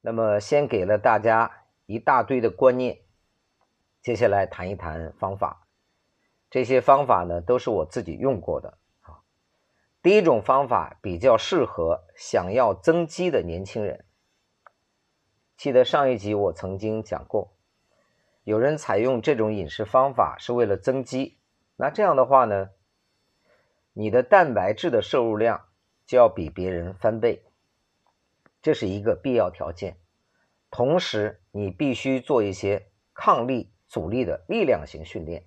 那么先给了大家一大堆的观念，接下来谈一谈方法。这些方法呢，都是我自己用过的啊。第一种方法比较适合想要增肌的年轻人。记得上一集我曾经讲过，有人采用这种饮食方法是为了增肌，那这样的话呢，你的蛋白质的摄入量就要比别人翻倍。这是一个必要条件，同时你必须做一些抗力、阻力的力量型训练。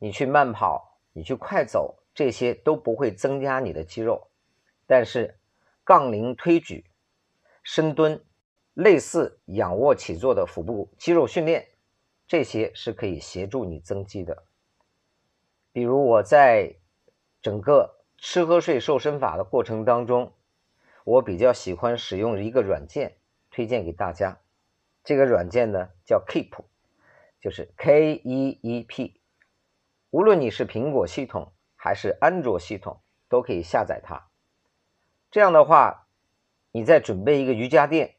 你去慢跑，你去快走，这些都不会增加你的肌肉，但是杠铃推举、深蹲、类似仰卧起坐的腹部肌肉训练，这些是可以协助你增肌的。比如我在整个吃喝睡瘦身法的过程当中。我比较喜欢使用一个软件，推荐给大家。这个软件呢叫 Keep，就是 K E E P。无论你是苹果系统还是安卓系统，都可以下载它。这样的话，你在准备一个瑜伽垫，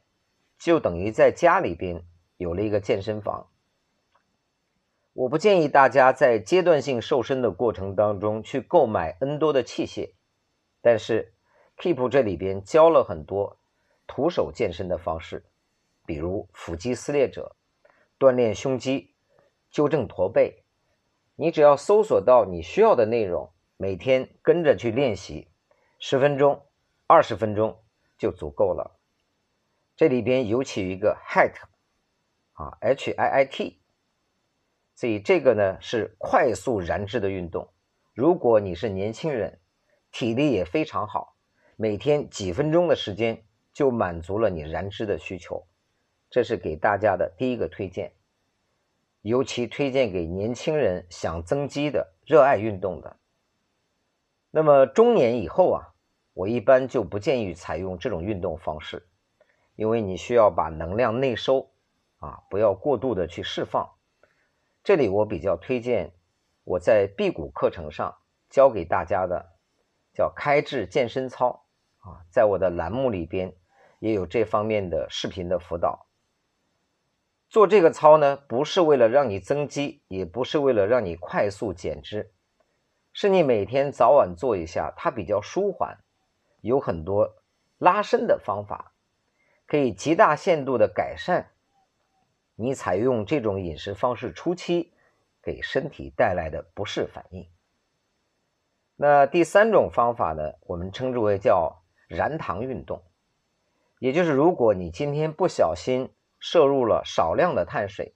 就等于在家里边有了一个健身房。我不建议大家在阶段性瘦身的过程当中去购买 N 多的器械，但是。Keep 这里边教了很多徒手健身的方式，比如腹肌撕裂者、锻炼胸肌、纠正驼背。你只要搜索到你需要的内容，每天跟着去练习，十分钟、二十分钟就足够了。这里边尤其有一个 HIIT 啊，H I I T，所以这个呢是快速燃脂的运动。如果你是年轻人，体力也非常好。每天几分钟的时间就满足了你燃脂的需求，这是给大家的第一个推荐，尤其推荐给年轻人想增肌的、热爱运动的。那么中年以后啊，我一般就不建议采用这种运动方式，因为你需要把能量内收啊，不要过度的去释放。这里我比较推荐我在辟谷课程上教给大家的，叫开智健身操。啊，在我的栏目里边也有这方面的视频的辅导。做这个操呢，不是为了让你增肌，也不是为了让你快速减脂，是你每天早晚做一下，它比较舒缓，有很多拉伸的方法，可以极大限度的改善你采用这种饮食方式初期给身体带来的不适反应。那第三种方法呢，我们称之为叫。燃糖运动，也就是如果你今天不小心摄入了少量的碳水，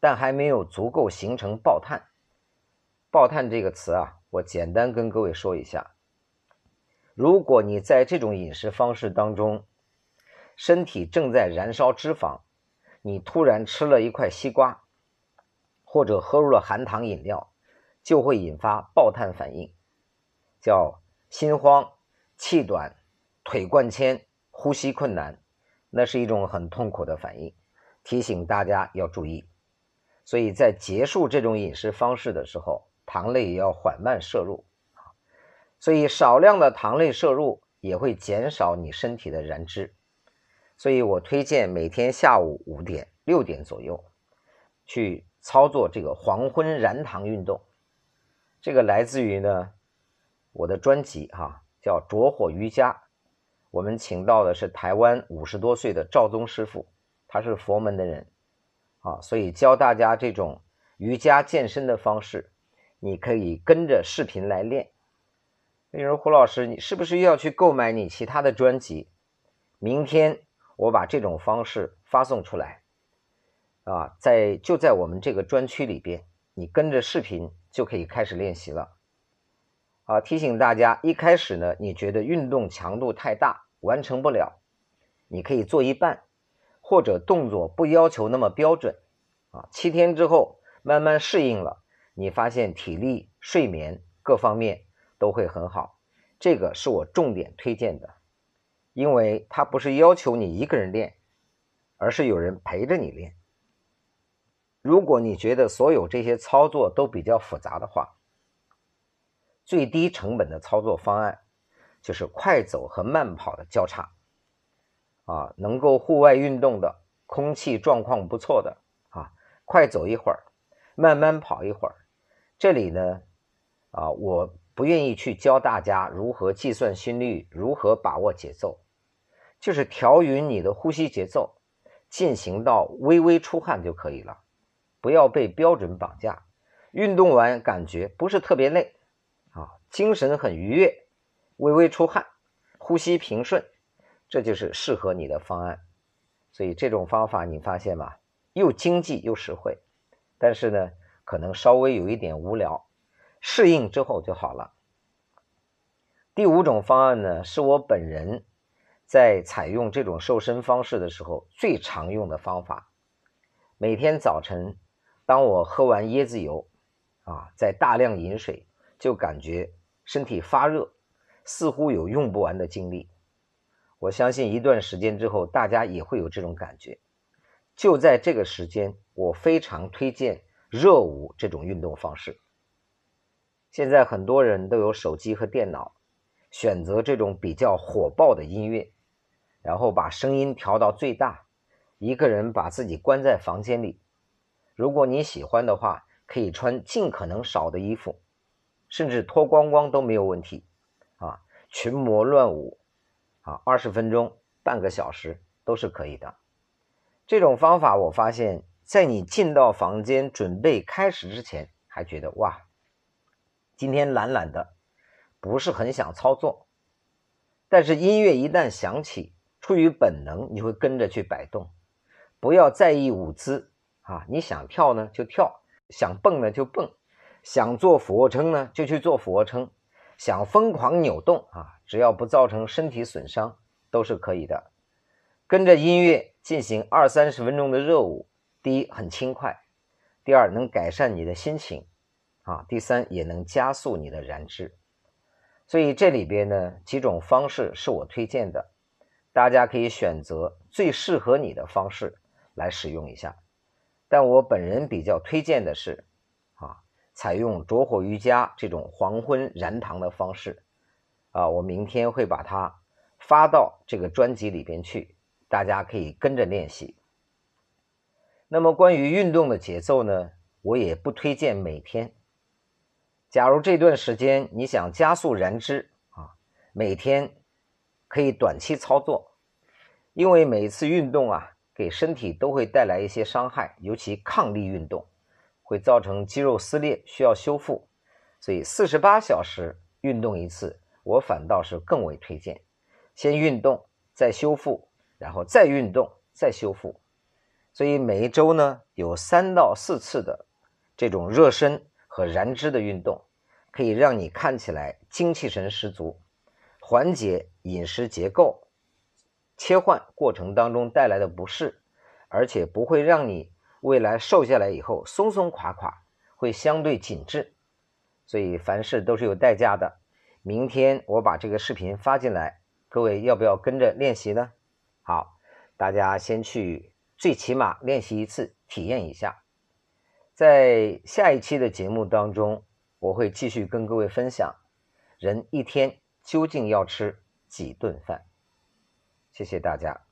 但还没有足够形成爆碳。爆碳这个词啊，我简单跟各位说一下。如果你在这种饮食方式当中，身体正在燃烧脂肪，你突然吃了一块西瓜，或者喝入了含糖饮料，就会引发爆碳反应，叫心慌、气短。腿灌铅、呼吸困难，那是一种很痛苦的反应，提醒大家要注意。所以在结束这种饮食方式的时候，糖类也要缓慢摄入所以少量的糖类摄入也会减少你身体的燃脂。所以我推荐每天下午五点、六点左右去操作这个黄昏燃糖运动。这个来自于呢我的专辑哈，叫《着火瑜伽》。我们请到的是台湾五十多岁的赵宗师傅，他是佛门的人，啊，所以教大家这种瑜伽健身的方式，你可以跟着视频来练。例如胡老师，你是不是又要去购买你其他的专辑？明天我把这种方式发送出来，啊，在就在我们这个专区里边，你跟着视频就可以开始练习了。啊，提醒大家，一开始呢，你觉得运动强度太大。完成不了，你可以做一半，或者动作不要求那么标准，啊，七天之后慢慢适应了，你发现体力、睡眠各方面都会很好，这个是我重点推荐的，因为它不是要求你一个人练，而是有人陪着你练。如果你觉得所有这些操作都比较复杂的话，最低成本的操作方案。就是快走和慢跑的交叉，啊，能够户外运动的，空气状况不错的啊，快走一会儿，慢慢跑一会儿。这里呢，啊，我不愿意去教大家如何计算心率，如何把握节奏，就是调匀你的呼吸节奏，进行到微微出汗就可以了，不要被标准绑架。运动完感觉不是特别累，啊，精神很愉悦，微微出汗，呼吸平顺，这就是适合你的方案。所以这种方法你发现吗？又经济又实惠，但是呢，可能稍微有一点无聊，适应之后就好了。第五种方案呢，是我本人在采用这种瘦身方式的时候最常用的方法。每天早晨，当我喝完椰子油。啊，在大量饮水，就感觉身体发热，似乎有用不完的精力。我相信一段时间之后，大家也会有这种感觉。就在这个时间，我非常推荐热舞这种运动方式。现在很多人都有手机和电脑，选择这种比较火爆的音乐，然后把声音调到最大，一个人把自己关在房间里。如果你喜欢的话，可以穿尽可能少的衣服，甚至脱光光都没有问题，群魔乱舞，啊，二十分钟、半个小时都是可以的。这种方法我发现，在你进到房间准备开始之前，还觉得哇，今天懒懒的，不是很想操作。但是音乐一旦响起，出于本能，你会跟着去摆动，不要在意舞姿啊，你想跳呢就跳。想蹦呢就蹦，想做俯卧撑呢就去做俯卧撑，想疯狂扭动啊，只要不造成身体损伤都是可以的。跟着音乐进行二三十分钟的热舞，第一很轻快，第二能改善你的心情啊，第三也能加速你的燃脂。所以这里边呢几种方式是我推荐的，大家可以选择最适合你的方式来使用一下。但我本人比较推荐的是，采用着火瑜伽这种黄昏燃糖的方式，啊，我明天会把它发到这个专辑里边去，大家可以跟着练习。那么关于运动的节奏呢，我也不推荐每天。假如这段时间你想加速燃脂啊，每天可以短期操作，因为每次运动啊。给身体都会带来一些伤害，尤其抗力运动会造成肌肉撕裂，需要修复。所以四十八小时运动一次，我反倒是更为推荐。先运动，再修复，然后再运动，再修复。所以每一周呢，有三到四次的这种热身和燃脂的运动，可以让你看起来精气神十足，缓解饮食结构。切换过程当中带来的不适，而且不会让你未来瘦下来以后松松垮垮，会相对紧致。所以凡事都是有代价的。明天我把这个视频发进来，各位要不要跟着练习呢？好，大家先去最起码练习一次，体验一下。在下一期的节目当中，我会继续跟各位分享，人一天究竟要吃几顿饭。谢谢大家。